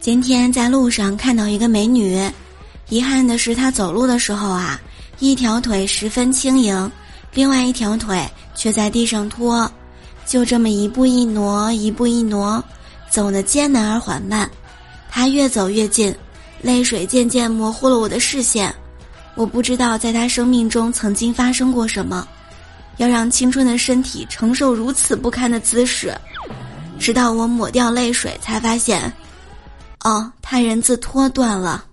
今天在路上看到一个美女，遗憾的是她走路的时候啊，一条腿十分轻盈，另外一条腿却在地上拖，就这么一步一挪，一步一挪，走得艰难而缓慢。她越走越近，泪水渐渐模糊了我的视线。我不知道在她生命中曾经发生过什么，要让青春的身体承受如此不堪的姿势。直到我抹掉泪水，才发现。哦，他人字拖断了。